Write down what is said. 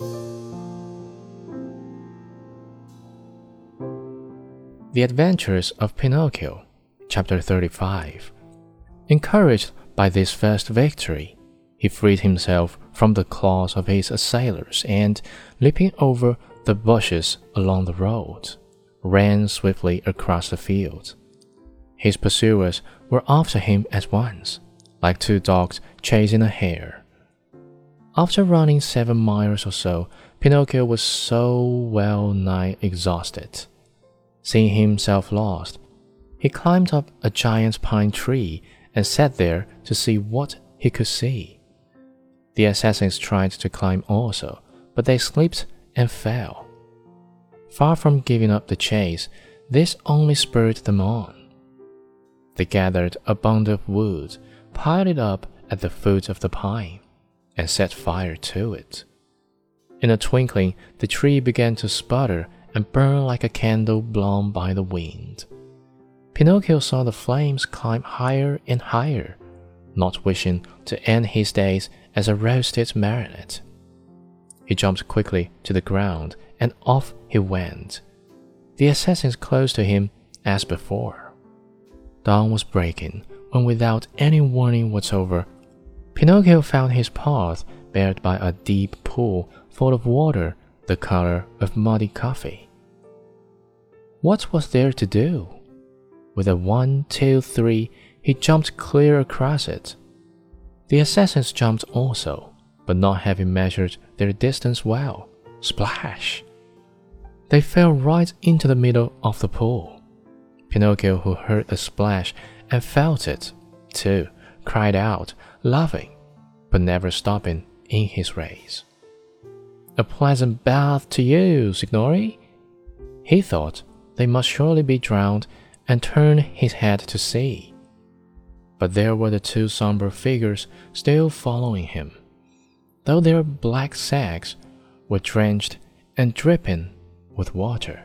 The Adventures of Pinocchio, Chapter 35. Encouraged by this first victory, he freed himself from the claws of his assailers and, leaping over the bushes along the road, ran swiftly across the field. His pursuers were after him at once, like two dogs chasing a hare. After running seven miles or so, Pinocchio was so well nigh exhausted Seeing himself lost, he climbed up a giant pine tree and sat there to see what he could see. The assassins tried to climb also, but they slipped and fell. Far from giving up the chase, this only spurred them on. They gathered a bundle of wood, piled it up at the foot of the pine, and set fire to it. In a twinkling, the tree began to sputter and burn like a candle blown by the wind. Pinocchio saw the flames climb higher and higher, not wishing to end his days as a roasted marionette. He jumped quickly to the ground and off he went. The assassins closed to him as before. Dawn was breaking when, without any warning whatsoever, Pinocchio found his path barred by a deep pool full of water the color of muddy coffee. What was there to do? With a one, two, three, he jumped clear across it. The assassins jumped also, but not having measured their distance well. Splash! They fell right into the middle of the pool. Pinocchio, who heard the splash and felt it, too, cried out, laughing, but never stopping in his race. A pleasant bath to you, Signori. He thought they must surely be drowned and turned his head to see. But there were the two somber figures still following him, though their black sacks were drenched and dripping with water.